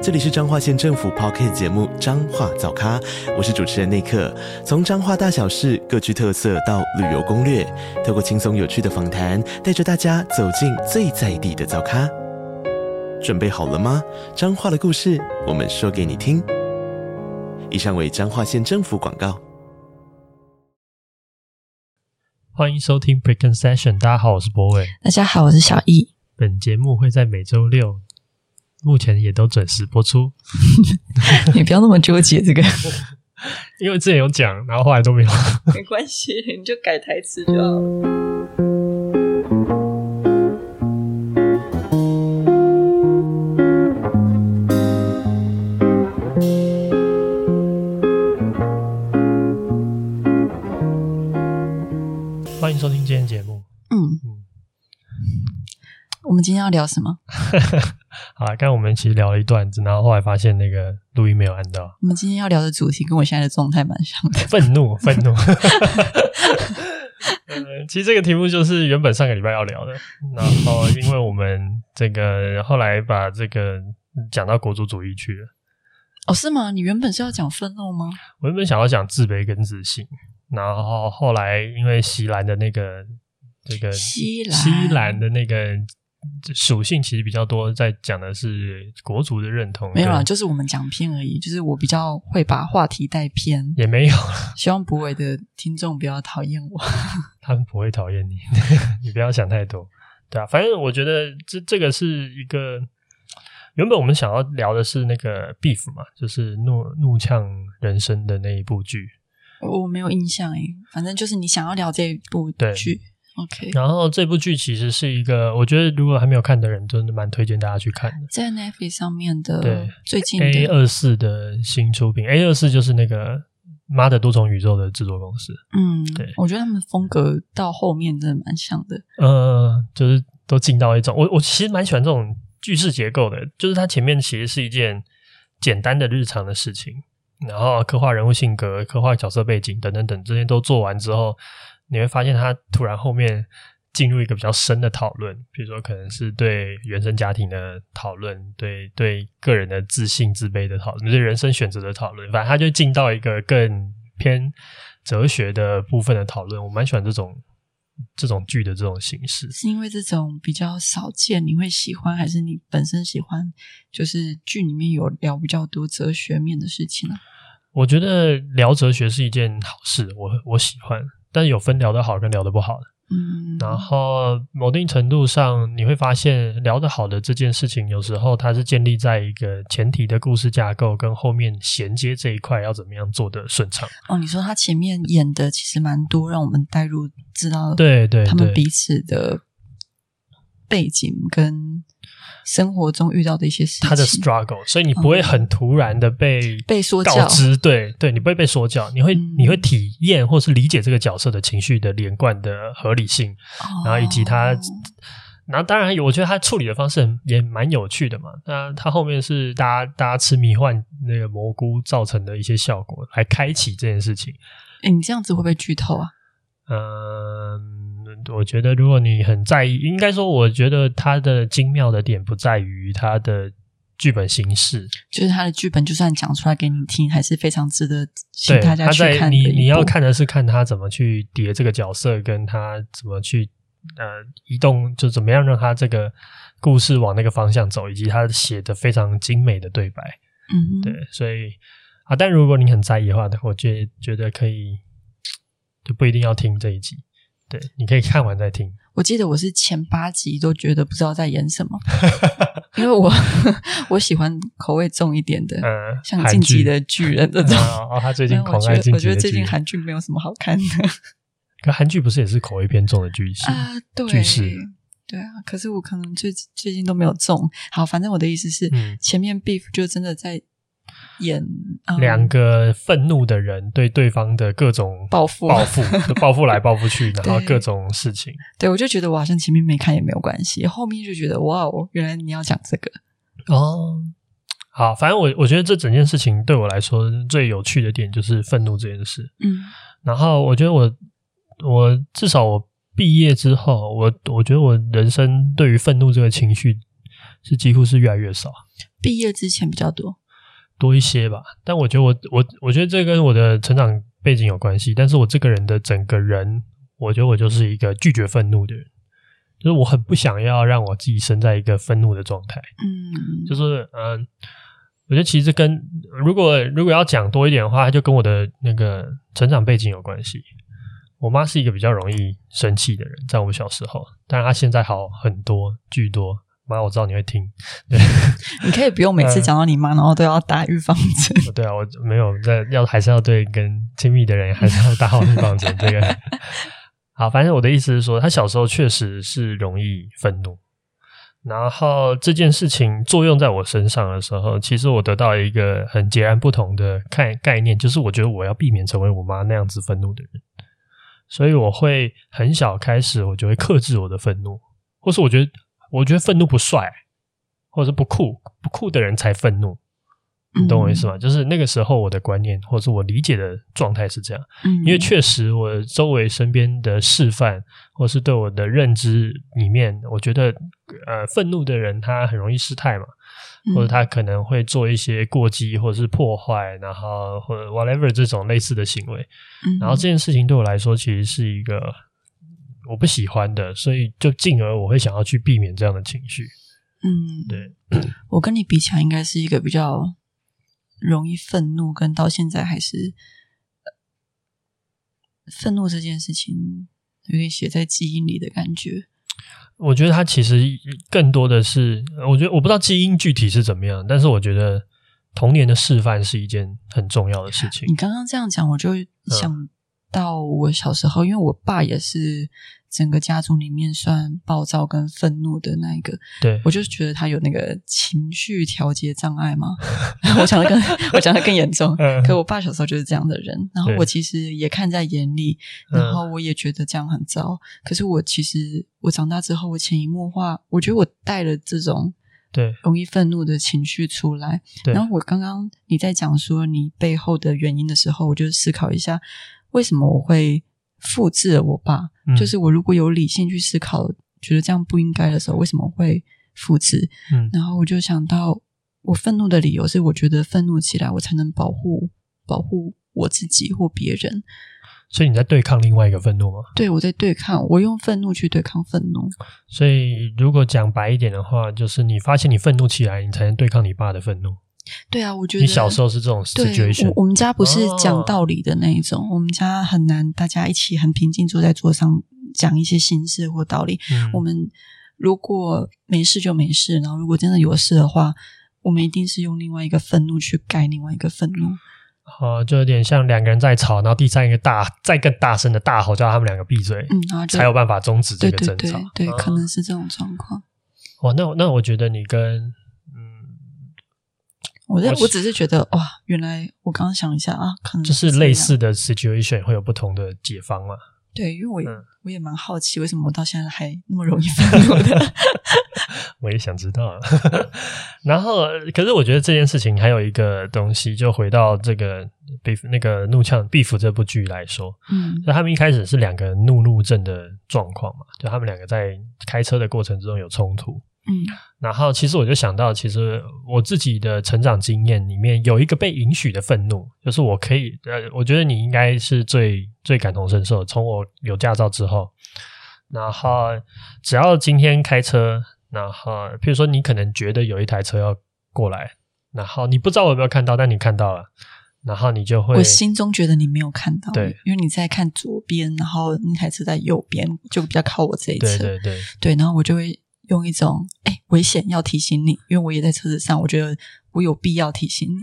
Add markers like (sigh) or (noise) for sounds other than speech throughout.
这里是彰化县政府 Podcast 节目《彰化早咖》，我是主持人内克。从彰化大小事各具特色到旅游攻略，透过轻松有趣的访谈，带着大家走进最在地的早咖。准备好了吗？彰化的故事，我们说给你听。以上为彰化县政府广告。欢迎收听 Preconception，大家好，我是博伟。大家好，我是小易。本节目会在每周六。目前也都准时播出，(laughs) 你不要那么纠结这个，(laughs) 因为之前有讲，然后后来都没有。(laughs) 没关系，你就改台词就好。欢迎收听今天节目。嗯嗯，我们今天要聊什么？好，刚刚我们其实聊了一段子，然后后来发现那个录音没有按到。我们今天要聊的主题跟我现在的状态蛮像的，愤怒，(laughs) 愤怒。呃，(laughs) 其实这个题目就是原本上个礼拜要聊的，然后因为我们这个后来把这个讲到国族主义去了。哦，是吗？你原本是要讲愤怒吗？我原本想要讲自卑跟自信，然后后来因为席兰的那个这个西兰西兰的那个。属性其实比较多，在讲的是国足的认同。没有啊，就是我们讲偏而已。就是我比较会把话题带偏，也没有。希望博伟的听众不要讨厌我。(laughs) 他们不会讨厌你，(laughs) 你不要想太多。对啊，反正我觉得这这个是一个原本我们想要聊的是那个 Beef 嘛，就是怒怒呛人生的那一部剧。我没有印象诶，反正就是你想要聊这一部剧。OK，然后这部剧其实是一个，我觉得如果还没有看的人，真的蛮推荐大家去看的。在 Netflix 上面的，对，最近 A 二四的新出品，A 二四就是那个《妈的多重宇宙》的制作公司。嗯，对，我觉得他们风格到后面真的蛮像的。呃，就是都进到一种，我我其实蛮喜欢这种句式结构的，就是它前面其实是一件简单的日常的事情，然后刻画人物性格、刻画角色背景等等等，这些都做完之后。你会发现，他突然后面进入一个比较深的讨论，比如说可能是对原生家庭的讨论，对对个人的自信、自卑的讨论，对人生选择的讨论。反正他就进到一个更偏哲学的部分的讨论。我蛮喜欢这种这种剧的这种形式，是因为这种比较少见，你会喜欢，还是你本身喜欢？就是剧里面有聊比较多哲学面的事情呢？我觉得聊哲学是一件好事，我我喜欢。但有分聊得好跟聊得不好的，嗯，然后某定程度上你会发现聊得好的这件事情，有时候它是建立在一个前提的故事架构跟后面衔接这一块要怎么样做的顺畅。哦，你说他前面演的其实蛮多，让我们带入知道对对他们彼此的背景跟。生活中遇到的一些事情，他的 struggle，所以你不会很突然的被被说告知，对对，你不会被说教，你会、嗯、你会体验或是理解这个角色的情绪的连贯的合理性，哦、然后以及他，然后当然我觉得他处理的方式也蛮有趣的嘛。那他后面是大家大家吃迷幻那个蘑菇造成的一些效果来开启这件事情。诶，你这样子会不会剧透啊？嗯。我觉得，如果你很在意，应该说，我觉得它的精妙的点不在于它的剧本形式，就是它的剧本，就算讲出来给你听，还是非常值得请大家去看的。你你要看的是看他怎么去叠这个角色，跟他怎么去呃移动，就怎么样让他这个故事往那个方向走，以及他写的非常精美的对白。嗯，对，所以啊，但如果你很在意的话，我觉得觉得可以，就不一定要听这一集。对，你可以看完再听。(laughs) 我记得我是前八集都觉得不知道在演什么，(laughs) 因为我我喜欢口味重一点的，嗯，像《进击的巨人》这种。(laughs) 哦，他最近狂爱《进击的巨人》。我觉得最近韩剧没有什么好看的。可韩剧不是也是口味偏重的剧情啊？对。对啊。可是我可能最最近都没有中。好，反正我的意思是，嗯，前面 Beef 就真的在演两个愤怒的人对对方的各种报复、报复、(laughs) 报复来报复去，然后各种事情。对，我就觉得我好像前面没看也没有关系，后面就觉得哇哦，原来你要讲这个哦。好，反正我我觉得这整件事情对我来说最有趣的点就是愤怒这件事。嗯，然后我觉得我我至少我毕业之后，我我觉得我人生对于愤怒这个情绪是几乎是越来越少。毕业之前比较多。多一些吧，但我觉得我我我觉得这跟我的成长背景有关系。但是我这个人的整个人，我觉得我就是一个拒绝愤怒的人，就是我很不想要让我自己生在一个愤怒的状态。嗯，就是嗯、呃，我觉得其实跟如果如果要讲多一点的话，它就跟我的那个成长背景有关系。我妈是一个比较容易生气的人，在我们小时候，但是她现在好很多，巨多。妈，我知道你会听，(laughs) 对，你可以不用每次讲到你妈，嗯、然后都要打预防针。对啊，我没有在要，还是要对跟亲密的人还是要打好预防针。这个 (laughs) 好，反正我的意思是说，他小时候确实是容易愤怒，然后这件事情作用在我身上的时候，其实我得到一个很截然不同的概概念，就是我觉得我要避免成为我妈那样子愤怒的人，所以我会很小开始，我就会克制我的愤怒，或是我觉得。我觉得愤怒不帅，或者是不酷，不酷的人才愤怒，你懂我意思吗？嗯、就是那个时候我的观念，或者是我理解的状态是这样。嗯、因为确实我周围身边的示范，或是对我的认知里面，我觉得呃，愤怒的人他很容易失态嘛，或者他可能会做一些过激，或者是破坏，然后或者 whatever 这种类似的行为。嗯、然后这件事情对我来说，其实是一个。我不喜欢的，所以就进而我会想要去避免这样的情绪。嗯，对，我跟你比起来，应该是一个比较容易愤怒，跟到现在还是愤怒这件事情有点写在基因里的感觉。我觉得它其实更多的是，我觉得我不知道基因具体是怎么样，但是我觉得童年的示范是一件很重要的事情。你刚刚这样讲，我就想到我小时候，嗯、因为我爸也是。整个家族里面算暴躁跟愤怒的那一个，对，我就是觉得他有那个情绪调节障碍嘛。(laughs) 我讲的更我讲的更严重，嗯、可我爸小时候就是这样的人，然后我其实也看在眼里，然后我也觉得这样很糟。嗯、可是我其实我长大之后，我潜移默化，我觉得我带了这种对容易愤怒的情绪出来。然后我刚刚你在讲说你背后的原因的时候，我就思考一下，为什么我会。复制了我爸，嗯、就是我如果有理性去思考，觉得这样不应该的时候，为什么会复制？嗯，然后我就想到，我愤怒的理由是，我觉得愤怒起来，我才能保护保护我自己或别人。所以你在对抗另外一个愤怒吗？对，我在对抗，我用愤怒去对抗愤怒。所以如果讲白一点的话，就是你发现你愤怒起来，你才能对抗你爸的愤怒。对啊，我觉得你小时候是这种 situation。我我们家不是讲道理的那一种，哦、我们家很难大家一起很平静坐在桌上讲一些心事或道理。嗯、我们如果没事就没事，然后如果真的有事的话，我们一定是用另外一个愤怒去盖另外一个愤怒。哦，就有点像两个人在吵，然后第三一个大再更大声的大吼，叫他们两个闭嘴，嗯，然后才有办法终止这个争吵。对对对，对，可能是这种状况。哦，那那我觉得你跟。我在我只是觉得哇，原来我刚刚想一下啊，可能是就是类似的 situation 会有不同的解方嘛？对，因为我也、嗯、我也蛮好奇，为什么我到现在还那么容易愤怒的？(laughs) 我也想知道。然后，可是我觉得这件事情还有一个东西，就回到这个 Beef 那个怒呛 Beef 这部剧来说，嗯，就他们一开始是两个怒路症的状况嘛，就他们两个在开车的过程之中有冲突。嗯，然后其实我就想到，其实我自己的成长经验里面有一个被允许的愤怒，就是我可以，呃，我觉得你应该是最最感同身受。从我有驾照之后，然后只要今天开车，然后譬如说你可能觉得有一台车要过来，然后你不知道我有没有看到，但你看到了，然后你就会，我心中觉得你没有看到，对，因为你在看左边，然后那台车在右边，就比较靠我这一侧，对对对，对，然后我就会。用一种哎，危险要提醒你，因为我也在车子上，我觉得我有必要提醒你。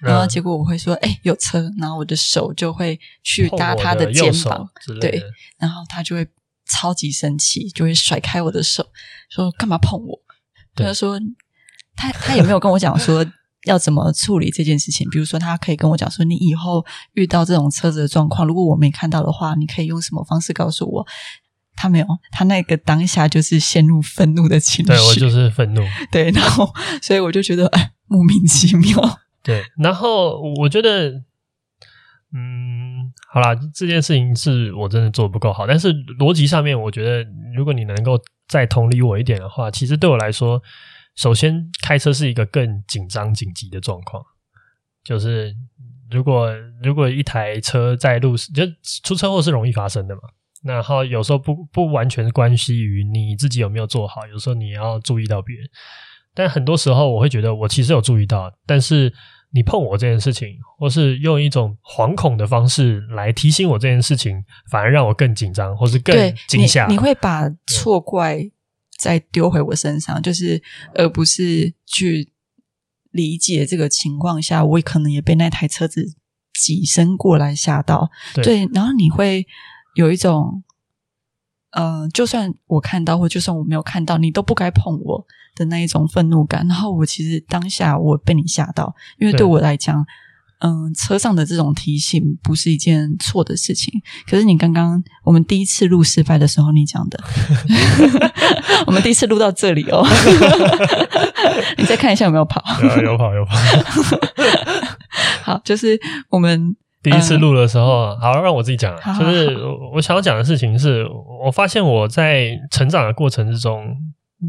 然后结果我会说哎，有车，然后我的手就会去搭他的肩膀，对，然后他就会超级生气，就会甩开我的手，说干嘛碰我？他说他他也没有跟我讲说 (laughs) 要怎么处理这件事情。比如说，他可以跟我讲说，你以后遇到这种车子的状况，如果我没看到的话，你可以用什么方式告诉我？他没有，他那个当下就是陷入愤怒的情绪。对，我就是愤怒。(laughs) 对，然后所以我就觉得哎，莫名其妙。(laughs) 对，然后我觉得，嗯，好啦，这件事情是我真的做得不够好，但是逻辑上面，我觉得如果你能够再同理我一点的话，其实对我来说，首先开车是一个更紧张紧急的状况，就是如果如果一台车在路上，就出车祸是容易发生的嘛。然后有时候不不完全关系于你自己有没有做好，有时候你要注意到别人。但很多时候我会觉得我其实有注意到，但是你碰我这件事情，或是用一种惶恐的方式来提醒我这件事情，反而让我更紧张，或是更惊吓。你，你会把错怪再丢回我身上，就是而不是去理解这个情况下，我可能也被那台车子挤身过来吓到。对，对，然后你会。有一种，呃，就算我看到，或就算我没有看到，你都不该碰我的那一种愤怒感。然后我其实当下我被你吓到，因为对我来讲，嗯、呃，车上的这种提醒不是一件错的事情。可是你刚刚我们第一次录失败的时候，你讲的，(laughs) 我们第一次录到这里哦，(laughs) 你再看一下有没有跑？有，有跑，有跑。(laughs) 好，就是我们。第一次录的时候，嗯、好，让我自己讲。好好好，就是我想要讲的事情是，我发现我在成长的过程之中，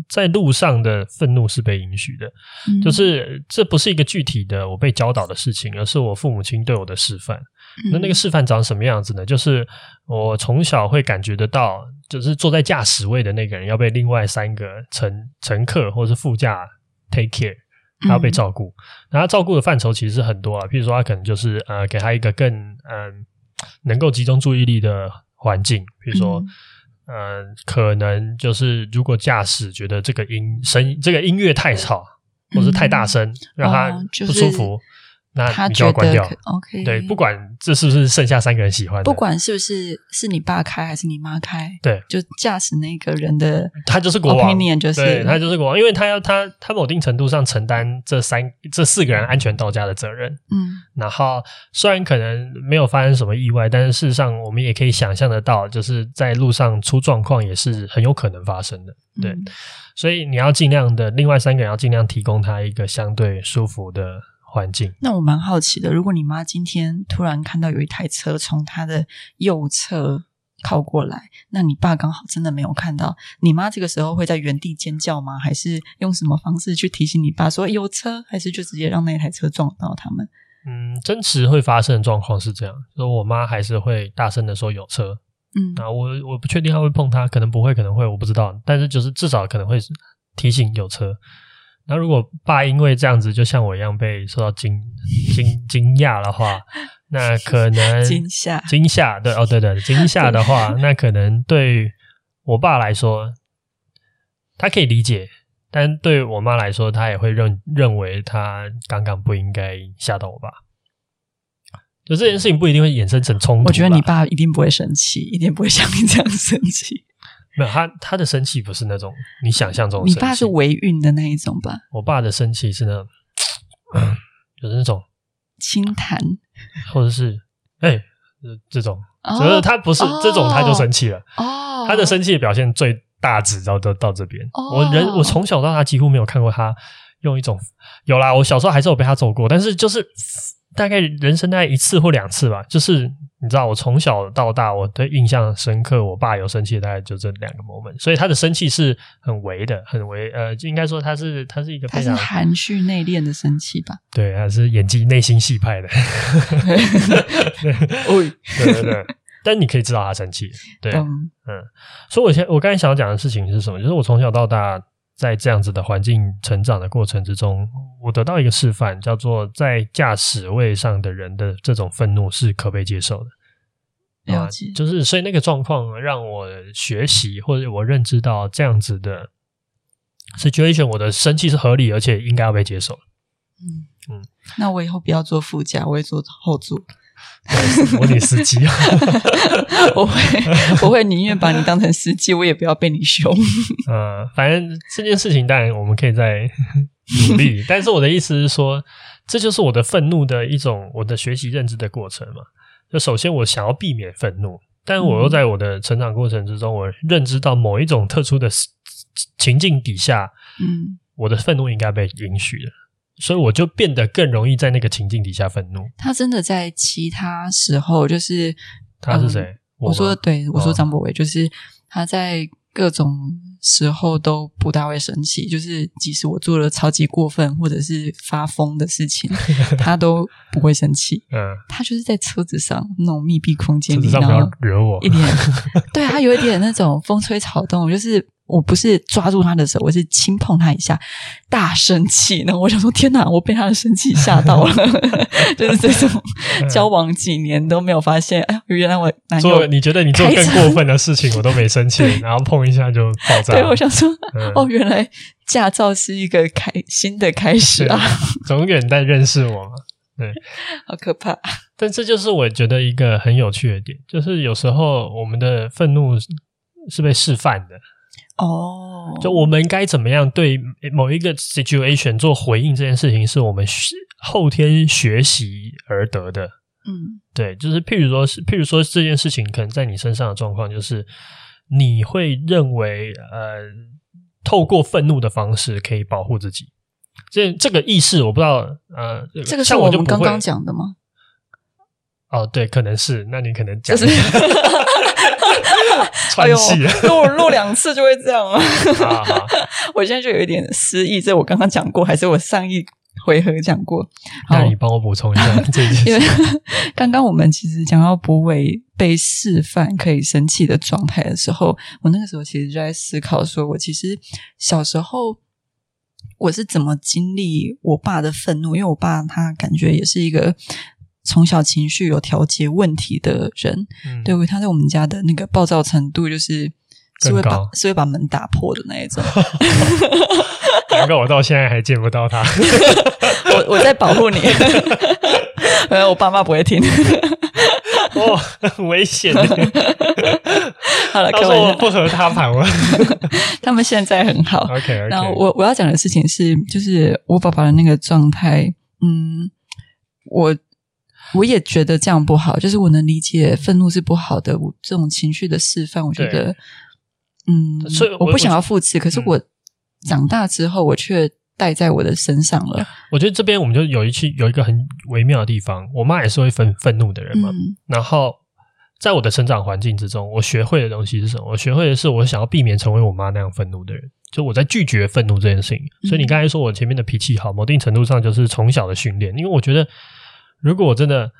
在路上的愤怒是被允许的。嗯、就是这不是一个具体的我被教导的事情，而是我父母亲对我的示范。嗯、那那个示范长什么样子呢？就是我从小会感觉得到，就是坐在驾驶位的那个人要被另外三个乘乘客或是副驾 take care。他要被照顾，那他照顾的范畴其实是很多啊，譬如说他可能就是呃，给他一个更嗯、呃、能够集中注意力的环境，比如说嗯、呃，可能就是如果驾驶觉得这个音声这个音乐太吵，或是太大声，让他不舒服。那你就要关掉，OK？对，不管这是不是剩下三个人喜欢的，不管是不是是你爸开还是你妈开，对，就驾驶那个人的，他就是国王，就是对，他就是国王，因为他要他他某定程度上承担这三这四个人安全到家的责任，嗯，然后虽然可能没有发生什么意外，但是事实上我们也可以想象得到，就是在路上出状况也是很有可能发生的，对，嗯，所以你要尽量的，另外三个人要尽量提供他一个相对舒服的。环境。那我蛮好奇的，如果你妈今天突然看到有一台车从她的右侧靠过来，那你爸刚好真的没有看到，你妈这个时候会在原地尖叫吗？还是用什么方式去提醒你爸说有车？还是就直接让那台车撞到他们？嗯，真实会发生的状况是这样，说我妈还是会大声的说有车。嗯，啊，我我不确定她会碰他，可能不会，可能会，我不知道。但是就是至少可能会提醒有车。那如果爸因为这样子，就像我一样被受到惊惊惊讶的话，(laughs) 那可能惊吓惊吓对哦对对惊吓的话，那可能对我爸来说，他可以理解，但对我妈来说，她也会认认为他刚刚不应该吓到我爸。就这件事情不一定会衍生成冲突。我觉得你爸一定不会生气，一定不会像你这样生气。没有他，他的生气不是那种你想象中的生气。你爸是维运的那一种吧？我爸的生气是那种，(tsk) 嗯，就是那种轻弹，或者是哎、欸，这种，只、哦、是他不是、哦、这种，他就生气了。哦，他的生气的表现最大值到到到这边。哦、我人我从小到大几乎没有看过他用一种，有啦，我小时候还是有被他揍过，但是就是大概人生大概一次或两次吧，就是。你知道我从小到大，我对印象深刻，我爸有生气，大概就这两个 moment，所以他的生气是很微的，很微，呃，就应该说他是他是一个非常含蓄内敛的生气吧？对，他是演技内心戏派的。(laughs) 对，对对对。但你可以知道他生气，对，嗯，嗯，所以我现我刚才想要讲的事情是什么？就是我从小到大。在这样子的环境成长的过程之中，我得到一个示范，叫做在驾驶位上的人的这种愤怒是可被接受的。了解，啊，就是所以那个状况让我学习或者我认知到这样子的 situation，我的生气是合理而且应该要被接受。嗯嗯，那我以后不要坐副驾，我会坐后座。模拟司机。(laughs) 我会，我会宁愿把你当成司机，我也不要被你凶。(laughs) 嗯，反正这件事情当然我们可以再努力，但是我的意思是说，这就是我的愤怒的一种，我的学习认知的过程嘛。就首先我想要避免愤怒，但我又在我的成长过程之中，我认知到某一种特殊的情境底下，嗯，我的愤怒应该被允许的。所以我就变得更容易在那个情境底下愤怒。他真的在其他时候，就是他是谁？嗯、我，我说对，我说张博伟，就是他在各种时候都不大会生气，就是即使我做了超级过分或者是发疯的事情，(laughs) 他都不会生气。嗯，他就是在车子上那种密闭空间里，然后惹我一点，对他有一点那种风吹草动，就是。我不是抓住他的手，我是轻碰他一下，大生气。然后我想说：“天哪，我被他的生气吓到了。(laughs) ”就是这种交往几年都没有发现，哎，原来我男友做你觉得你做更过分的事情，我都没生气，然后碰一下就爆炸。对，我想说，嗯、哦，原来驾照是一个开新的开始啊！(laughs) 永远在认识我嘛，对，好可怕。但这就是我觉得一个很有趣的点，就是有时候我们的愤怒是被示范的。哦，oh. 就我们该怎么样对某一个 situation 做回应这件事情，是我们后天学习而得的。嗯，对，就是譬如说，是譬如说这件事情可能在你身上的状况，就是你会认为，呃，透过愤怒的方式可以保护自己。这这个意识，我不知道，呃，这个是我们刚刚讲的吗？哦，对，可能是。那你可能讲。(laughs) (laughs) (laughs) 就是 (laughs) 哎呦，录录两次就会这样啊！好 (laughs) 好我现在就有一点失忆，这我刚刚讲过，还是我上一回合讲过？那你帮我补充一下这件事。因为 (laughs) 刚刚我们其实讲到柏伟被示范可以生气的状态的时候，我那个时候其实就在思考，说我其实小时候我是怎么经历我爸的愤怒，因为我爸他感觉也是一个。从小情绪有调节问题的人，嗯、对，他在我们家的那个暴躁程度，就是是会把是会把门打破的那一种。(laughs) 难怪我到现在还见不到他。(laughs) 我我在保护你，(laughs) 我爸妈不会听。哇，很危险！好了，可我不和他谈了。他们现在很好。OK OK。然后我我要讲的事情是，就是我爸爸的那个状态，嗯，我。我也觉得这样不好，就是我能理解愤怒是不好的，我这种情绪的释放，我觉得，嗯，所以我，我不想要复制，可是我长大之后，我却带在我的身上了。嗯、我觉得这边我们就有一期有一个很微妙的地方，我妈也是会愤愤怒的人嘛，嗯、然后在我的成长环境之中，我学会的东西是什么？我学会的是我想要避免成为我妈那样愤怒的人，就我在拒绝愤怒这件事情。所以你刚才说我前面的脾气好，某定程度上就是从小的训练，因为我觉得。如果我真的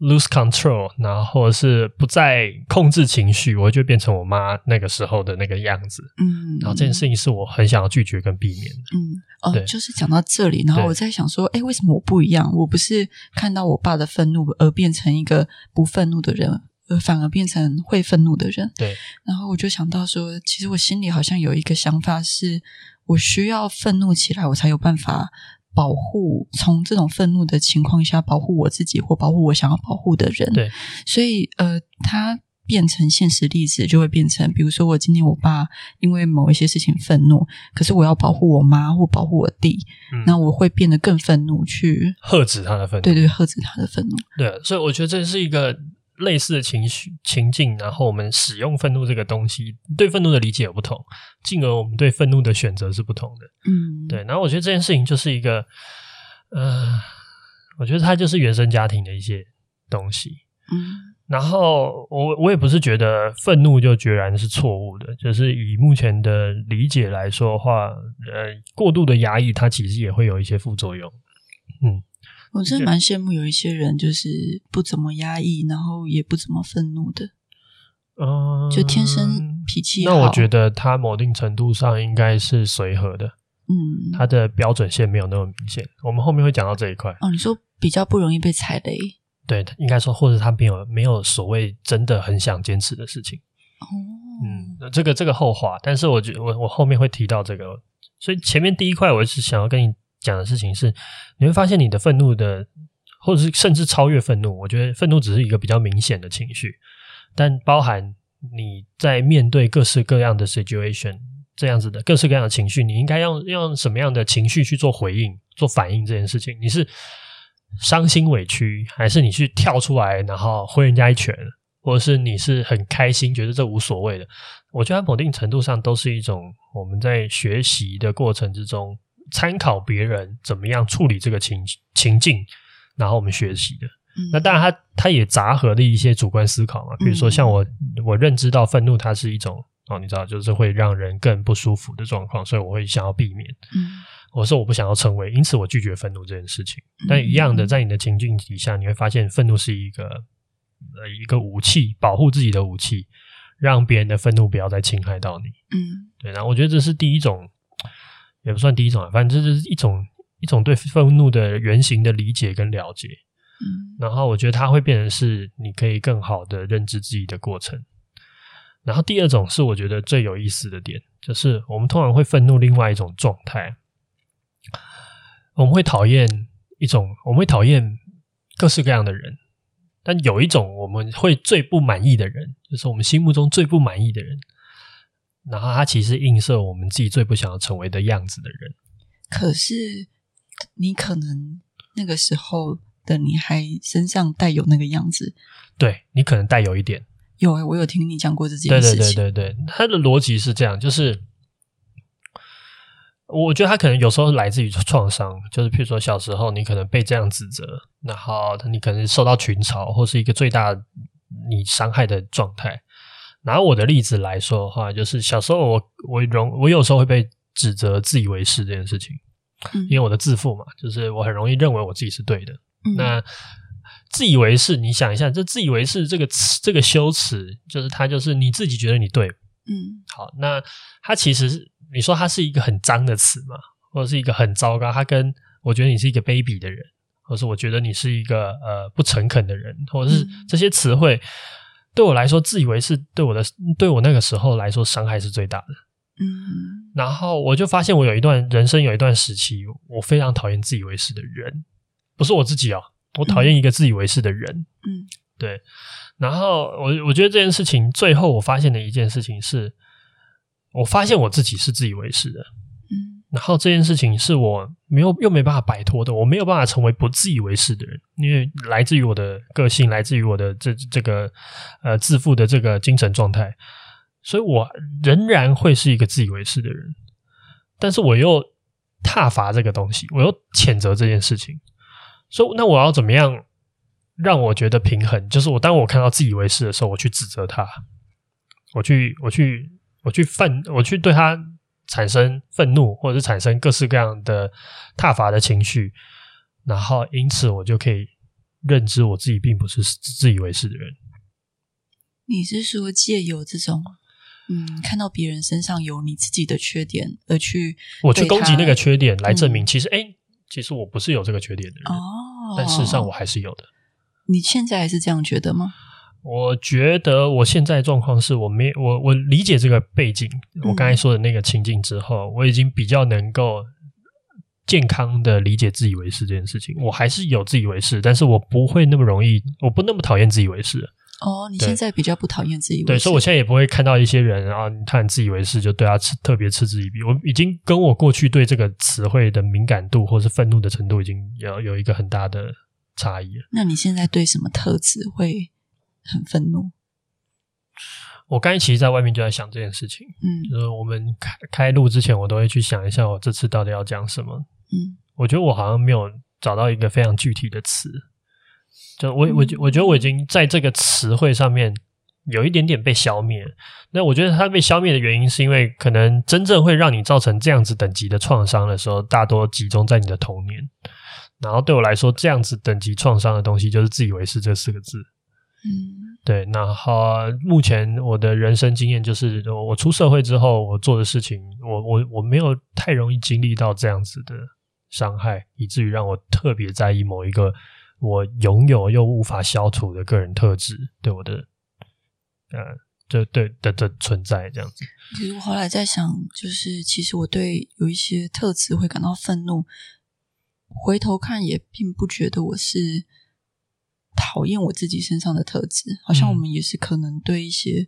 lose control，然后是不再控制情绪，我就会变成我妈那个时候的那个样子。嗯，然后这件事情是我很想要拒绝跟避免的。嗯，哦，对就是讲到这里，然后我在想说，哎对，为什么我不一样？我不是看到我爸的愤怒而变成一个不愤怒的人，而反而变成会愤怒的人。对，然后我就想到说，其实我心里好像有一个想法是，是我需要愤怒起来，我才有办法。保护，从这种愤怒的情况下保护我自己或保护我想要保护的人。对，所以呃，它变成现实例子就会变成，比如说我今天我爸因为某一些事情愤怒，可是我要保护我妈或保护我弟，嗯、那我会变得更愤怒去喝止他的愤怒。对对，喝止他的愤怒。对，所以我觉得这是一个。类似的情绪情境，然后我们使用愤怒这个东西，对愤怒的理解有不同，进而我们对愤怒的选择是不同的。嗯，对。然后我觉得这件事情就是一个，呃，我觉得它就是原生家庭的一些东西。嗯，然后我我也不是觉得愤怒就决然是错误的，就是以目前的理解来说的话，呃，过度的压抑它其实也会有一些副作用。嗯。我真的蛮羡慕有一些人，就是不怎么压抑，然后也不怎么愤怒的，嗯，就天生脾气好。那我觉得他某定程度上应该是随和的，嗯，他的标准线没有那么明显。我们后面会讲到这一块。哦，你说比较不容易被踩雷？对，应该说，或者他没有没有所谓真的很想坚持的事情。哦，嗯，这个这个后话，但是我觉得我我后面会提到这个，所以前面第一块我是想要跟你。讲的事情是，你会发现你的愤怒的或者是甚至超越愤怒。我觉得愤怒只是一个比较明显的情绪，但包含你在面对各式各样的 situation 这样子的各式各样的情绪，你应该用用什么样的情绪去做回应、做反应这件事情？你是伤心委屈，还是你去跳出来然后挥人家一拳，或者是你是很开心，觉得这无所谓的？我觉得某定程度上都是一种我们在学习的过程之中。参考别人怎么样处理这个情情境，然后我们学习的。嗯、那当然他，他他也杂合了一些主观思考嘛。比如说，像我、嗯、我认知到愤怒，它是一种哦，你知道，就是会让人更不舒服的状况，所以我会想要避免。嗯，我说我不想要成为，因此我拒绝愤怒这件事情。但一样的，在你的情境底下，你会发现愤怒是一个呃一个武器，保护自己的武器，让别人的愤怒不要再侵害到你。嗯，对。然后我觉得这是第一种。也不算第一种啊，反正这是一种一种对愤怒的原型的理解跟了解。嗯，然后我觉得它会变成是你可以更好的认知自己的过程。然后第二种是我觉得最有意思的点，就是我们通常会愤怒另外一种状态，我们会讨厌一种，我们会讨厌各式各样的人，但有一种我们会最不满意的人，就是我们心目中最不满意的人。然后他其实映射我们自己最不想要成为的样子的人。可是你可能那个时候的你还身上带有那个样子，对，你可能带有一点。有诶，我有听你讲过这件事情。对对对对对，他的逻辑是这样，就是我觉得他可能有时候来自于创伤，就是譬如说小时候你可能被这样指责，然后你可能受到群嘲，或是一个最大你伤害的状态。拿我的例子来说的话，就是小时候我我容我有时候会被指责自以为是这件事情，嗯，因为我的自负嘛，就是我很容易认为我自己是对的。嗯，那自以为是，你想一下，这自以为是这个词，这个修辞，就是它就是你自己觉得你对，嗯，好，那它其实你说它是一个很脏的词嘛，或者是一个很糟糕，它跟我觉得你是一个卑鄙的人，或者是我觉得你是一个呃不诚恳的人，或者是这些词汇。对我来说，自以为是对我的，对我那个时候来说，伤害是最大的。嗯，然后我就发现，我有一段人生有一段时期，我非常讨厌自以为是的人，不是我自己哦，我讨厌一个自以为是的人。嗯，对。然后我我觉得这件事情，最后我发现的一件事情是，我发现我自己是自以为是的。然后这件事情是我没有又没办法摆脱的，我没有办法成为不自以为是的人，因为来自于我的个性，来自于我的这这个呃自负的这个精神状态，所以我仍然会是一个自以为是的人，但是我又挞伐这个东西，我又谴责这件事情，所以那我要怎么样让我觉得平衡？就是我当我看到自以为是的时候，我去指责他，我去我去我去愤，我去对他。产生愤怒，或者是产生各式各样的挞伐的情绪，然后因此我就可以认知我自己并不是自以为是的人。你是说借由这种嗯，看到别人身上有你自己的缺点而去我去攻击那个缺点来证明，其实哎、嗯，其实我不是有这个缺点的人哦，但事实上我还是有的。你现在还是这样觉得吗？我觉得我现在状况是我没我我理解这个背景，我刚才说的那个情境之后，嗯，我已经比较能够健康的理解自以为是这件事情。我还是有自以为是，但是我不会那么容易，我不那么讨厌自以为是。哦，你现在比较不讨厌自以为是，对，所以我现在也不会看到一些人啊，他很自以为是就对他特别嗤之以鼻。我已经跟我过去对这个词汇的敏感度或是愤怒的程度已经有有一个很大的差异了。那你现在对什么特质会？很愤怒。我刚才其实在外面就在想这件事情，嗯，就是我们开开录之前，我都会去想一下，我这次到底要讲什么。嗯，我觉得我好像没有找到一个非常具体的词，就我我我觉得我已经在这个词汇上面有一点点被消灭。那我觉得它被消灭的原因，是因为可能真正会让你造成这样子等级的创伤的时候，大多集中在你的童年。然后对我来说，这样子等级创伤的东西，就是自以为是这四个字。嗯，对。然后目前我的人生经验就是，我出社会之后，我做的事情，我我我没有太容易经历到这样子的伤害，以至于让我特别在意某一个我拥有又无法消除的个人特质对我的，呃，对对的的存在这样子。其实我后来在想，就是其实我对有一些特质会感到愤怒，回头看也并不觉得我是讨厌我自己身上的特质，好像我们也是可能对一些，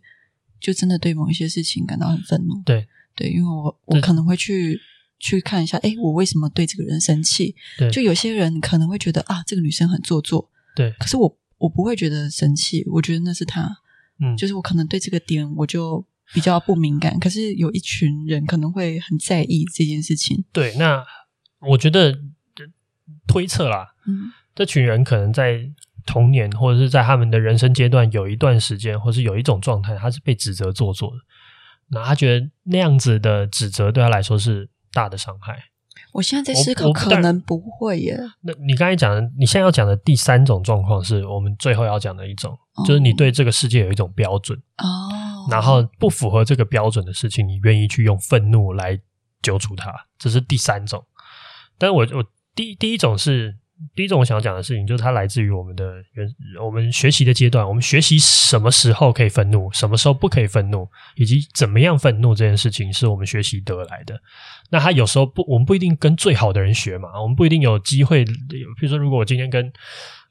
就真的对某一些事情感到很愤怒。对对，因为我我可能会去去看一下，哎，我为什么对这个人生气？对，就有些人可能会觉得啊，这个女生很做作。对，可是我我不会觉得生气，我觉得那是她，嗯，就是我可能对这个点我就比较不敏感，可是有一群人可能会很在意这件事情。对，那我觉得推测啦，嗯，这群人可能在童年或者是在他们的人生阶段有一段时间，或是有一种状态，他是被指责做作的，那他觉得那样子的指责对他来说是大的伤害。我现在在思考，可能不会耶。那你刚才讲的，你现在要讲的第三种状况，是我们最后要讲的一种，哦、就是你对这个世界有一种标准哦，然后不符合这个标准的事情，你愿意去用愤怒来揪出它，这是第三种。但是我我第第一种是。第一种我想要讲的事情，就是它来自于我们的原我们学习的阶段，我们学习什么时候可以愤怒，什么时候不可以愤怒，以及怎么样愤怒这件事情，是我们学习得来的。那他有时候不，我们不一定跟最好的人学嘛，我们不一定有机会。比如说，如果我今天跟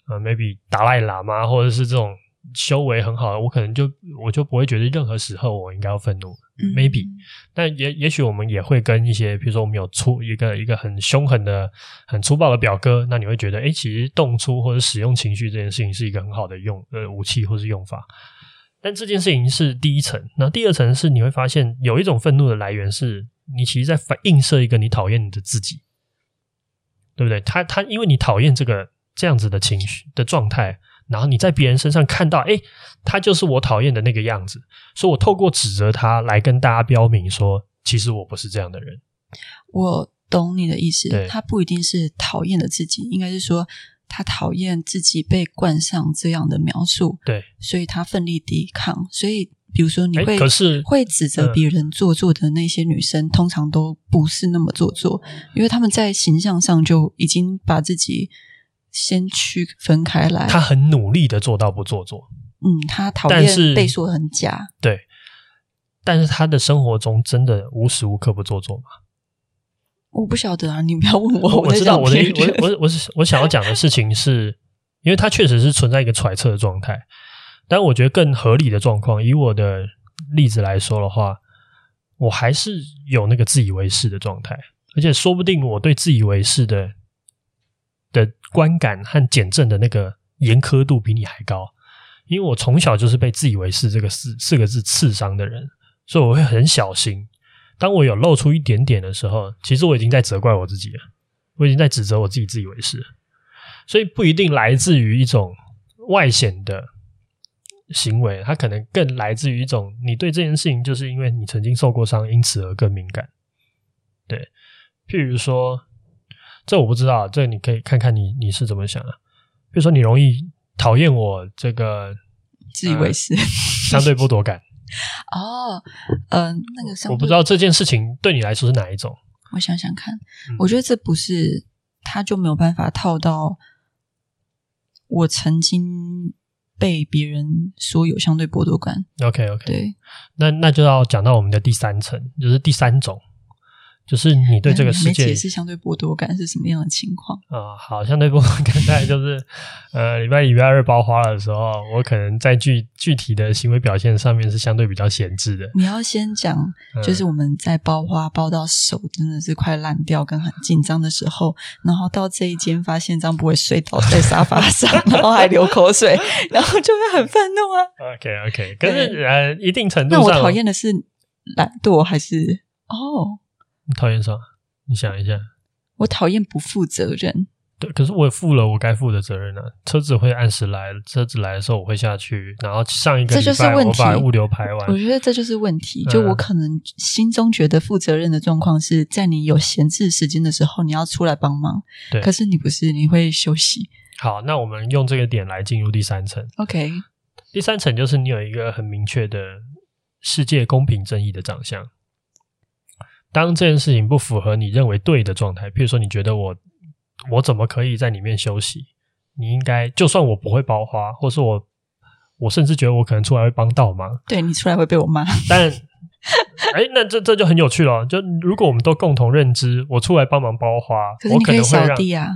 呃 maybe 达赖喇嘛，或者是这种。修为很好的，我可能就我就不会觉得任何时候我应该要愤怒，嗯，maybe，但也也许我们也会跟一些，比如说我们有出一个一个很凶狠的、很粗暴的表哥，那你会觉得，诶，其实动粗或者使用情绪这件事情是一个很好的用呃武器或是用法。但这件事情是第一层，那第二层是你会发现有一种愤怒的来源是你其实在反映射一个你讨厌你的自己，对不对？他他因为你讨厌这个这样子的情绪的状态。然后你在别人身上看到，哎，他就是我讨厌的那个样子，所以我透过指责他来跟大家标明说，其实我不是这样的人。我懂你的意思，他不一定是讨厌的自己，应该是说他讨厌自己被冠上这样的描述，对，所以他奋力抵抗。所以，比如说你会可是会指责别人做作的那些女生，嗯，通常都不是那么做作，因为他们在形象上就已经把自己。先区分开来，他很努力的做到不做作。嗯，他讨厌被说很假。对，但是他的生活中真的无时无刻不做作吗？我不晓得啊，你不要问我。我，我知道我的我我 (laughs) 我是我想要讲的事情是，因为他确实是存在一个揣测的状态。但我觉得更合理的状况，以我的例子来说的话，我还是有那个自以为是的状态，而且说不定我对自以为是的。的观感和减震的那个严苛度比你还高，因为我从小就是被自以为是这个四四个字刺伤的人，所以我会很小心。当我有露出一点点的时候，其实我已经在责怪我自己了，我已经在指责我自己自以为是，所以不一定来自于一种外显的行为，它可能更来自于一种你对这件事情，就是因为你曾经受过伤，因此而更敏感。对，譬如说。这我不知道，这你可以看看你你是怎么想的。比如说，你容易讨厌我这个自以为是、呃、相对剥夺感。(laughs) 哦，嗯、呃，那个我不知道这件事情对你来说是哪一种。我想想看，嗯、我觉得这不是，他就没有办法套到我曾经被别人说有相对剥夺感。OK OK，对，那那就要讲到我们的第三层，就是第三种。就是你对这个世界，没解释相对剥夺感是什么样的情况啊、呃？好，相对剥夺感大概就是，呃，礼拜一礼拜二包花的时候，我可能在具具体的行为表现上面是相对比较闲置的。你要先讲，就是我们在包花包到手真的是快烂掉，跟很紧张的时候，然后到这一间发现张不会睡倒在沙发上，(laughs) 然后还流口水，然后就会很愤怒啊。OK OK，可是呃，一定程度上，那我讨厌的是懒惰还是哦？你讨厌啥？你想一下，我讨厌不负责任。对，可是我也负了我该负的责任呢、啊。车子会按时来，车子来的时候我会下去，然后上一个这就是问题我把物流排完。我觉得这就是问题。就我可能心中觉得负责任的状况是在你有闲置时间的时候，你要出来帮忙。对，可是你不是，你会休息。好，那我们用这个点来进入第三层。OK，第三层就是你有一个很明确的世界公平正义的长相。当这件事情不符合你认为对的状态，譬如说你觉得我我怎么可以在里面休息？你应该就算我不会包花，或是我我甚至觉得我可能出来会帮倒忙，对，你出来会被我骂。但 (laughs) 哎，那这这就很有趣了。就如果我们都共同认知，我出来帮忙包花，我可能会让扫地啊。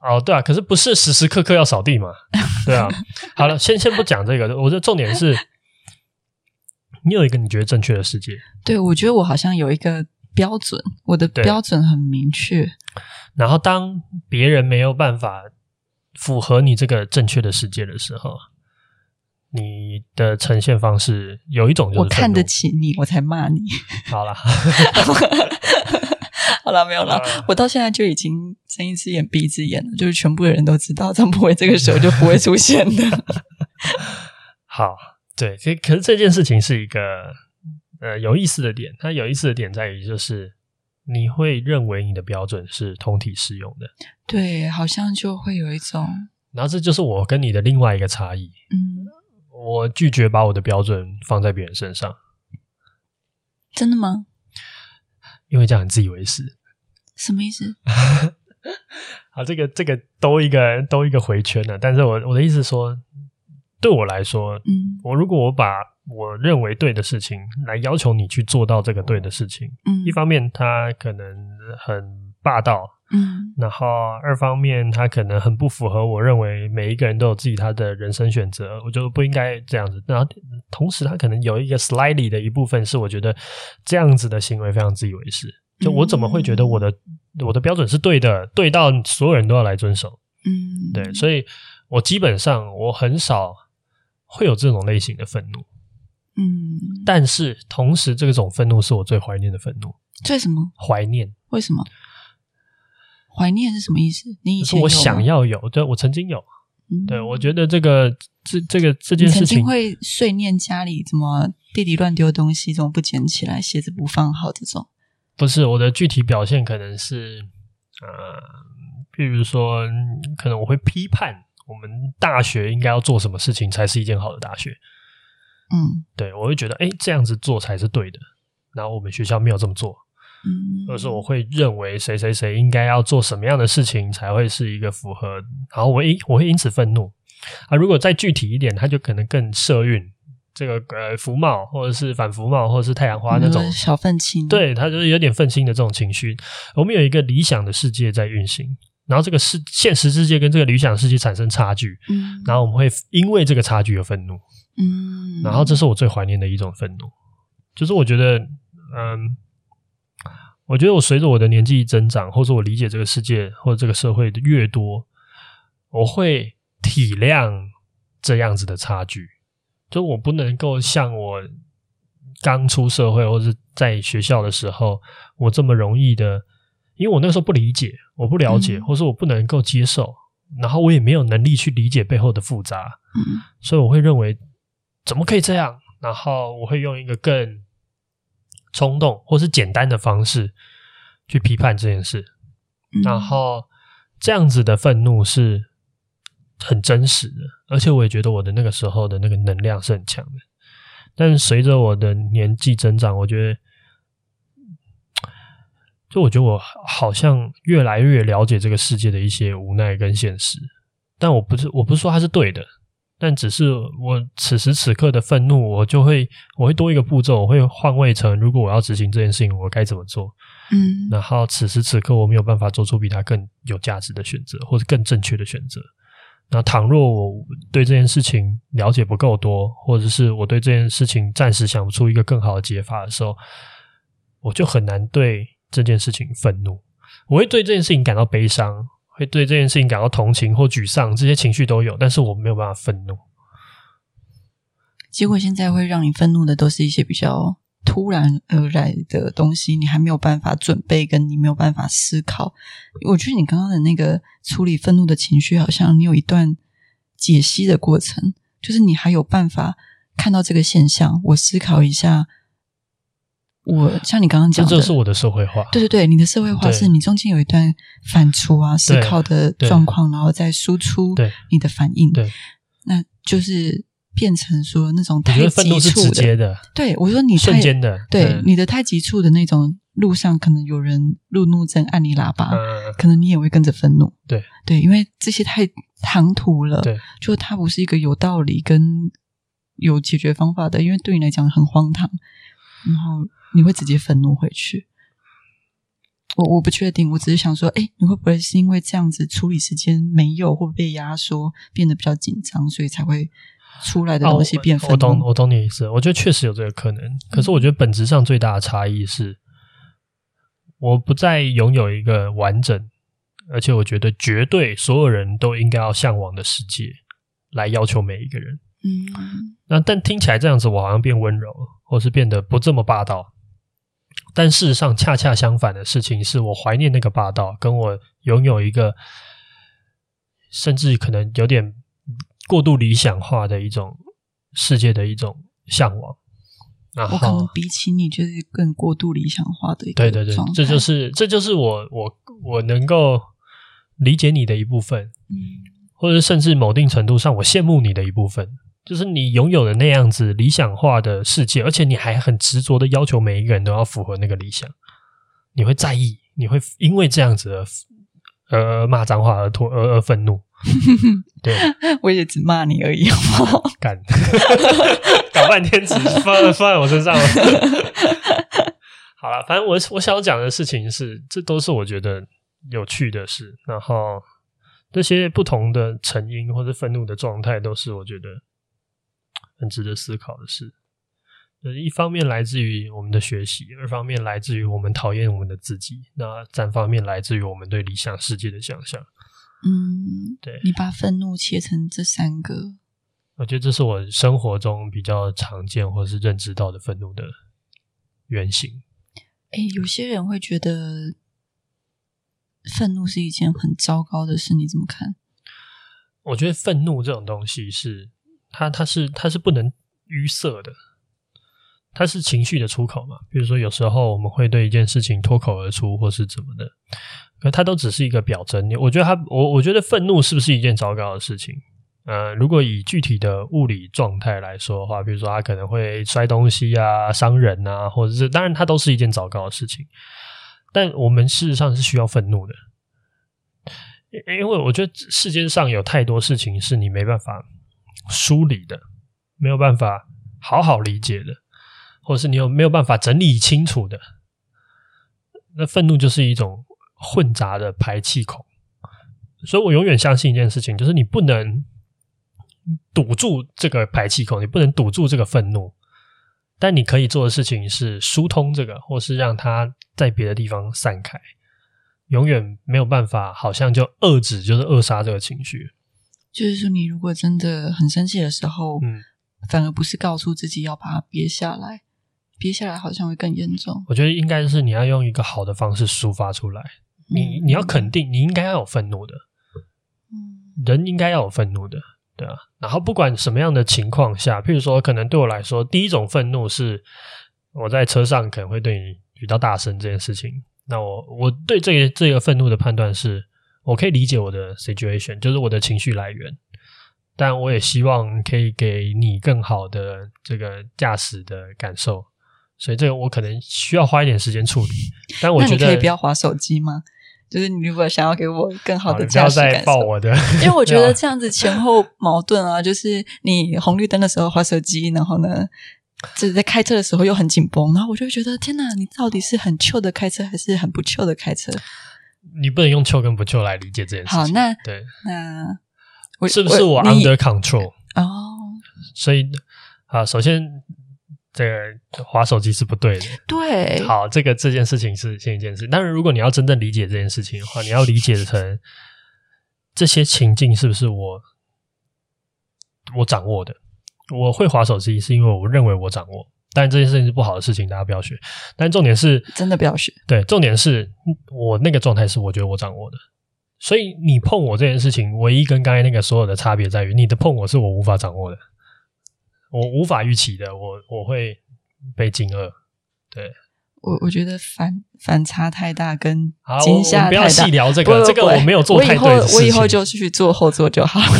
哦，对啊，可是不是时时刻刻要扫地嘛？对啊。好了，先先不讲这个，我的重点是，你有一个你觉得正确的世界。对，我觉得我好像有一个标准，我的标准很明确。然后当别人没有办法符合你这个正确的世界的时候，你的呈现方式有一种就是，我看得起你，我才骂你。好了。(laughs) 好了，没有了。Uh, 我到现在就已经睁一只眼闭一只眼了，就是全部的人都知道张博伟这个时候就不会出现的。(laughs) 好，对，可可是这件事情是一个呃有意思的点，它有意思的点在于就是你会认为你的标准是通体适用的，对，好像就会有一种，然后这就是我跟你的另外一个差异。嗯，我拒绝把我的标准放在别人身上。真的吗？因为这样很自以为是，什么意思？(laughs) 好，这个这个兜一个兜一个回圈呢。但是我我的意思说，对我来说，嗯，我如果我把我认为对的事情来要求你去做到这个对的事情，嗯，一方面他可能很霸道。嗯，然后二方面，他可能很不符合我认为每一个人都有自己他的人生选择，我觉得不应该这样子。然后同时，他可能有一个 slightly 的一部分是我觉得这样子的行为非常自以为是。就我怎么会觉得我的、嗯、我的标准是对的，对到所有人都要来遵守？嗯，对，所以我基本上我很少会有这种类型的愤怒。嗯，但是同时，这种愤怒是我最怀念的愤怒。最什么？怀念？为什么？怀念是什么意思？你以前我想要有，对，我曾经有。嗯、对，我觉得这个这这个这件事情，会碎念家里怎么弟弟乱丢东西，怎么不捡起来，鞋子不放好这种。不是我的具体表现，可能是呃，比如说，可能我会批判我们大学应该要做什么事情才是一件好的大学。嗯，对，我会觉得，哎，这样子做才是对的。然后我们学校没有这么做。嗯，或者说我会认为谁谁谁应该要做什么样的事情才会是一个符合，然后我因我会因此愤怒啊。如果再具体一点，他就可能更社运这个呃服贸，或者是反服贸，或者是太阳花那种小愤青，对，他就是有点愤青的这种情绪。我们有一个理想的世界在运行，然后这个世现实世界跟这个理想世界产生差距，嗯，然后我们会因为这个差距而愤怒，嗯，然后这是我最怀念的一种愤怒，就是我觉得嗯。我觉得我随着我的年纪增长，或者我理解这个世界或者这个社会的越多，我会体谅这样子的差距。就我不能够像我刚出社会或者在学校的时候，我这么容易的，因为我那时候不理解，我不了解，或者我不能够接受，然后我也没有能力去理解背后的复杂，所以我会认为怎么可以这样？然后我会用一个更冲动或是简单的方式去批判这件事，嗯、然后这样子的愤怒是很真实的，而且我也觉得我的那个时候的那个能量是很强的。但是随着我的年纪增长，我觉得，就我觉得我好像越来越了解这个世界的一些无奈跟现实，但我不是我不是说它是对的。但只是我此时此刻的愤怒，我就会我会多一个步骤，我会换位成如果我要执行这件事情，我该怎么做？嗯，然后此时此刻我没有办法做出比它更有价值的选择，或者更正确的选择。那倘若我对这件事情了解不够多，或者是我对这件事情暂时想不出一个更好的解法的时候，我就很难对这件事情愤怒。我会对这件事情感到悲伤。会对这件事情感到同情或沮丧，这些情绪都有，但是我没有办法愤怒。结果现在会让你愤怒的，都是一些比较突然而来的东西，你还没有办法准备，跟你没有办法思考。我觉得你刚刚的那个处理愤怒的情绪，好像你有一段解析的过程，就是你还有办法看到这个现象，我思考一下。我像你刚刚讲的，这就是我的社会化。对对对，你的社会化是你中间有一段反刍啊、思考的状况，然后再输出你的反应。对，那就是变成说那种太急促的。对，我说你太瞬间的，对你的太急促的那种路上，可能有人路怒症按你喇叭，可能你也会跟着愤怒。对对，因为这些太唐突了。对，就它不是一个有道理跟有解决方法的，因为对你来讲很荒唐，然后。你会直接愤怒回去？我我不确定，我只是想说，哎，你会不会是因为这样子处理时间没有，或被压缩，变得比较紧张，所以才会出来的东西变愤怒？哦，我懂，我懂你意思。我觉得确实有这个可能，可是我觉得本质上最大的差异是，我不再拥有一个完整，而且我觉得绝对所有人都应该要向往的世界，来要求每一个人。嗯，那但听起来这样子，我好像变温柔，或是变得不这么霸道。但事实上，恰恰相反的事情是我怀念那个霸道，跟我拥有一个甚至可能有点过度理想化的一种世界的一种向往。然后，我可能比起你就是更过度理想化的一个对对对，这就是这就是我我我能够理解你的一部分，嗯，或者甚至某定程度上我羡慕你的一部分。就是你拥有的那样子理想化的世界，而且你还很执着的要求每一个人都要符合那个理想，你会在意，你会因为这样子而呃骂脏话而脱而而愤怒。(laughs) 对，我也只骂你而已，干，(laughs) 搞半天只放放在我身上了。(laughs) 好了，反正我我想讲的事情是，这都是我觉得有趣的事，然后这些不同的成因或者愤怒的状态，都是我觉得。很值得思考的是，呃，一方面来自于我们的学习，二方面来自于我们讨厌我们的自己，那三方面来自于我们对理想世界的想象。嗯，对，你把愤怒切成这三个，我觉得这是我生活中比较常见或是认知到的愤怒的原型。哎，有些人会觉得愤怒是一件很糟糕的事，你怎么看？我觉得愤怒这种东西是。它它是它是不能预设的，它是情绪的出口嘛。比如说，有时候我们会对一件事情脱口而出，或是怎么的，可它都只是一个表征。我觉得它，我我觉得愤怒是不是一件糟糕的事情？呃，如果以具体的物理状态来说的话，比如说它可能会摔东西啊、伤人啊，或者是当然它都是一件糟糕的事情。但我们事实上是需要愤怒的，因为我觉得世界上有太多事情是你没办法。梳理的，没有办法好好理解的，或是你有没有办法整理清楚的，那愤怒就是一种混杂的排气孔。所以我永远相信一件事情，就是你不能堵住这个排气孔，你不能堵住这个愤怒，但你可以做的事情是疏通这个，或是让它在别的地方散开。永远没有办法，好像就遏制，就是扼杀这个情绪。就是说，你如果真的很生气的时候，嗯，反而不是告诉自己要把它憋下来，憋下来好像会更严重。我觉得应该是你要用一个好的方式抒发出来。你你要肯定，你应该要有愤怒的，嗯，人应该要有愤怒的，对啊。然后不管什么样的情况下，譬如说，可能对我来说，第一种愤怒是我在车上可能会对你比较大声这件事情。那我我对这个这个愤怒的判断是。我可以理解我的 situation，就是我的情绪来源，但我也希望可以给你更好的这个驾驶的感受，所以这个我可能需要花一点时间处理。但我觉得你可以不要划手机吗？就是你如果想要给我更好的驾驶感抱我的，(laughs) 因为我觉得这样子前后矛盾啊，(laughs) 就是你红绿灯的时候划手机，然后呢，就是在开车的时候又很紧绷，然后我就会觉得天哪，你到底是很 chill 的开车，还是很不 chill 的开车？你不能用 chill 跟不 chill 来理解这件事情。好，那对，那我是不是我 under control？哦，所以啊，首先这个划手机是不对的。对，好，这个这件事情是先一件事。但是，如果你要真正理解这件事情的话，你要理解成这些情境是不是我我掌握的？我会划手机是因为我认为我掌握。但这件事情是不好的事情，大家不要学。但重点是，真的不要学。对，重点是我那个状态是我觉得我掌握的。所以你碰我这件事情，唯一跟刚才那个所有的差别在于，你的碰我是我无法掌握的，我无法预期的，我我会被惊愕。对，我我觉得反反差太大，跟好，惊吓太大。不要细聊这个，这个我没有做太对的事情。我以后就去做后座就好。好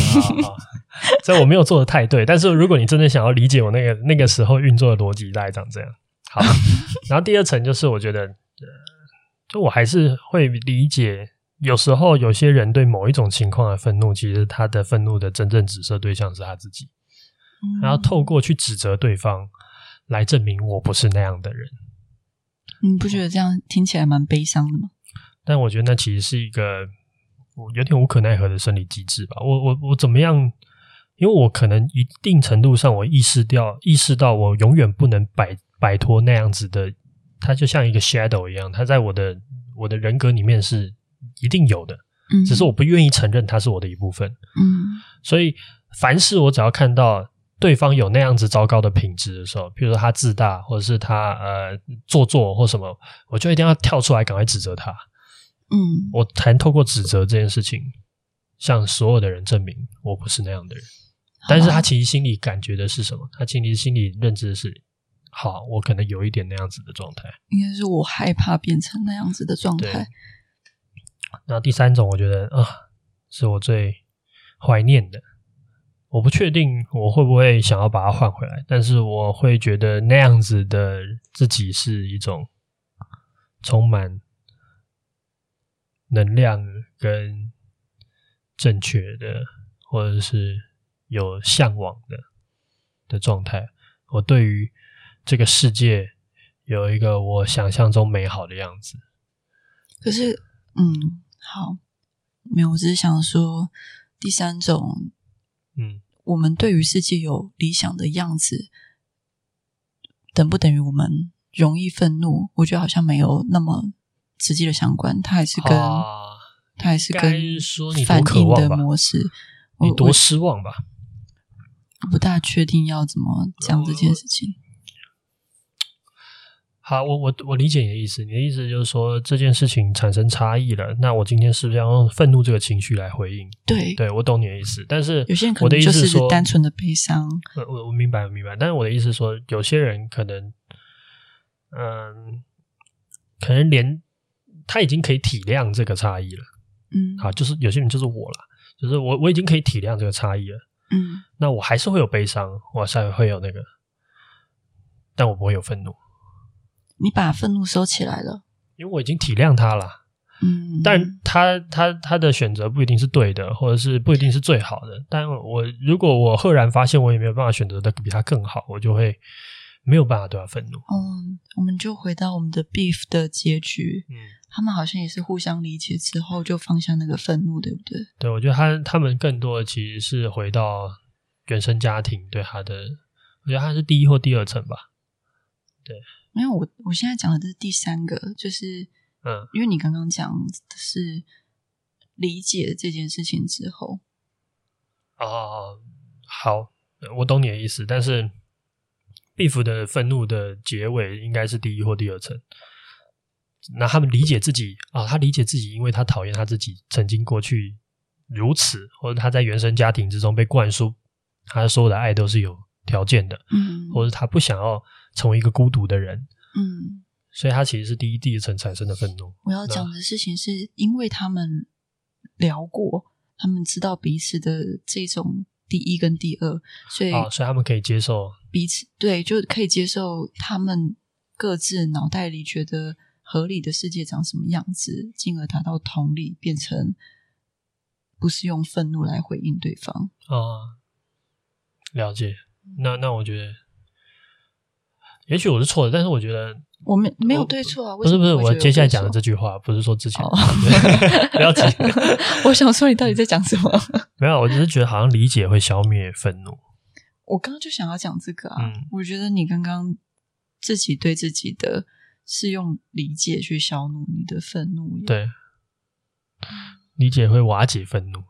好所以我没有做的太对，但是如果你真的想要理解我那个那个时候运作的逻辑，大概长这样。好，(laughs) 然后第二层就是我觉得，就我还是会理解，有时候有些人对某一种情况的愤怒，其实他的愤怒的真正指涉对象是他自己，然后透过去指责对方来证明我不是那样的人。你不觉得这样听起来蛮悲伤的吗？(laughs) 但我觉得那其实是一个我有点无可奈何的生理机制吧。我我我怎么样？因为我可能一定程度上，我意识掉意识到我永远不能摆摆脱那样子的，它就像一个 shadow 一样，它在我的我的人格里面是一定有的，嗯，只是我不愿意承认它是我的一部分，嗯，所以凡是我只要看到对方有那样子糟糕的品质的时候，比如说他自大，或者是他呃做作或什么，我就一定要跳出来赶快指责他，嗯，我才透过指责这件事情向所有的人证明我不是那样的人。但是他其实心里感觉的是什么？他其实心里认知的是，好，我可能有一点那样子的状态。应该是我害怕变成那样子的状态。然后第三种，我觉得啊，是我最怀念的。我不确定我会不会想要把它换回来，但是我会觉得那样子的自己是一种充满能量跟正确的，或者是。有向往的的状态，我对于这个世界有一个我想象中美好的样子。可是，嗯，好，没有，我只是想说，第三种，嗯，我们对于世界有理想的样子，等不等于我们容易愤怒？我觉得好像没有那么直接的相关，它还是跟，啊、它还是跟反应的模式，你多失望吧。不大确定要怎么讲这件事情。好，我我我理解你的意思。你的意思就是说，这件事情产生差异了，那我今天是不是要用愤怒这个情绪来回应？对，对我懂你的意思。但是有些人可能就是单纯的悲伤。我我我明白，我明白。但是我的意思是说，有些人可能，嗯，可能连他已经可以体谅这个差异了。嗯，好，就是有些人就是我了，就是我我已经可以体谅这个差异了。嗯，那我还是会有悲伤，我还会有那个，但我不会有愤怒。你把愤怒收起来了，因为我已经体谅他了。嗯，但他他他的选择不一定是对的，或者是不一定是最好的。但我如果我赫然发现我也没有办法选择的比他更好，我就会没有办法对他愤怒。嗯，我们就回到我们的 Beef 的结局。嗯。他们好像也是互相理解之后就放下那个愤怒，对不对？对，我觉得他他们更多的其实是回到原生家庭对他的，我觉得他是第一或第二层吧。对，因为我我现在讲的这是第三个，就是嗯，因为你刚刚讲的是理解这件事情之后，哦，好，我懂你的意思，但是 Beef 的愤怒的结尾应该是第一或第二层。那他们理解自己啊，他理解自己，因为他讨厌他自己曾经过去如此，或者他在原生家庭之中被灌输，他所有的爱都是有条件的，嗯，或者他不想要成为一个孤独的人，嗯，所以他其实是第一第一层产生的愤怒。我要讲的事情是因为他们聊过，他们知道彼此的这种第一跟第二，所以啊，所以他们可以接受彼此，对，就可以接受他们各自脑袋里觉得。合理的世界长什么样子，进而达到同理，变成不是用愤怒来回应对方啊？了解。那那我觉得，也许我是错的，但是我觉得我没没有对错啊。不是不是，我接下来讲的这句话不是说之前，(laughs) 哦、不要急。(laughs) 我想说，你到底在讲什么？(laughs) 没有，我只是觉得好像理解会消灭愤怒。我刚刚就想要讲这个啊。嗯、我觉得你刚刚自己对自己的。是用理解去消怒你的愤怒，对，理解会瓦解愤怒，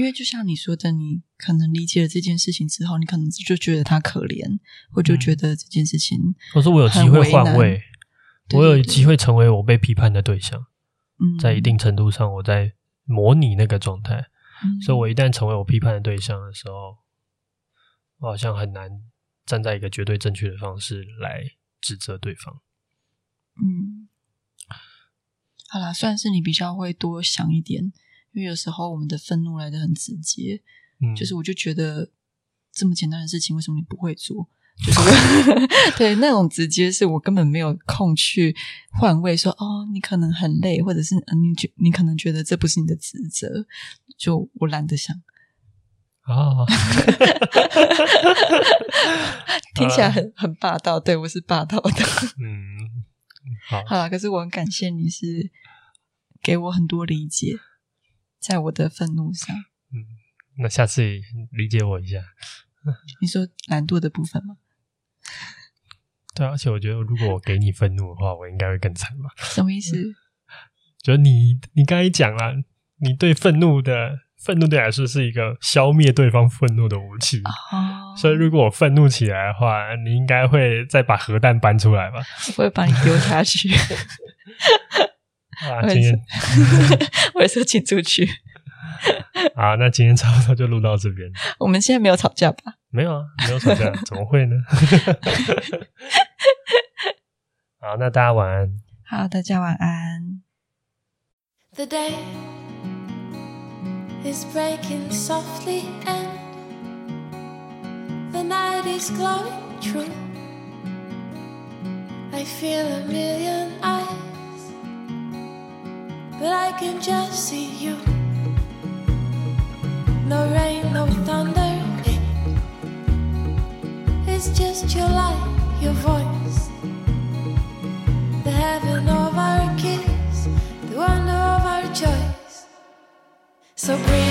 因为就像你说的，你可能理解了这件事情之后，你可能就觉得他可怜，或就觉得这件事情，或是我有机会换位，我有机会成为我被批判的对象，嗯，在一定程度上，我在模拟那个状态，嗯，所以我一旦成为我批判的对象的时候，我好像很难站在一个绝对正确的方式来指责对方。嗯，好啦，算是你比较会多想一点，因为有时候我们的愤怒来的很直接，嗯，就是我就觉得这么简单的事情，为什么你不会做？就是 (laughs) 对那种直接，是我根本没有空去换位说，说哦，你可能很累，或者是你觉你可能觉得这不是你的职责，就我懒得想啊，听起来很很霸道，对，我是霸道的，嗯。好，好了，可是我很感谢你是给我很多理解，在我的愤怒上。嗯，那下次理解我一下。(laughs) 你说懒惰的部分吗？对，而且我觉得，如果我给你愤怒的话，我应该会更惨吧？什么意思？嗯、(laughs) 就你，你刚才讲了，你对愤怒的愤怒对来说是一个消灭对方愤怒的武器。哦，所以如果我愤怒起来的话，你应该会再把核弹搬出来吧？我会把你丢下去。(laughs) 啊，今天我也说请出去。好，那今天差不多就录到这边。我们现在没有吵架吧？没有啊，没有吵架，怎么会呢？好，那大家晚安。好，大家晚安。The day is breaking softly and the night is glowing true. I feel a million eyes, but I can just see you. No rain, no thunder, it's just your light, your voice. The heaven of our kiss, the wonder of our choice. So breathe.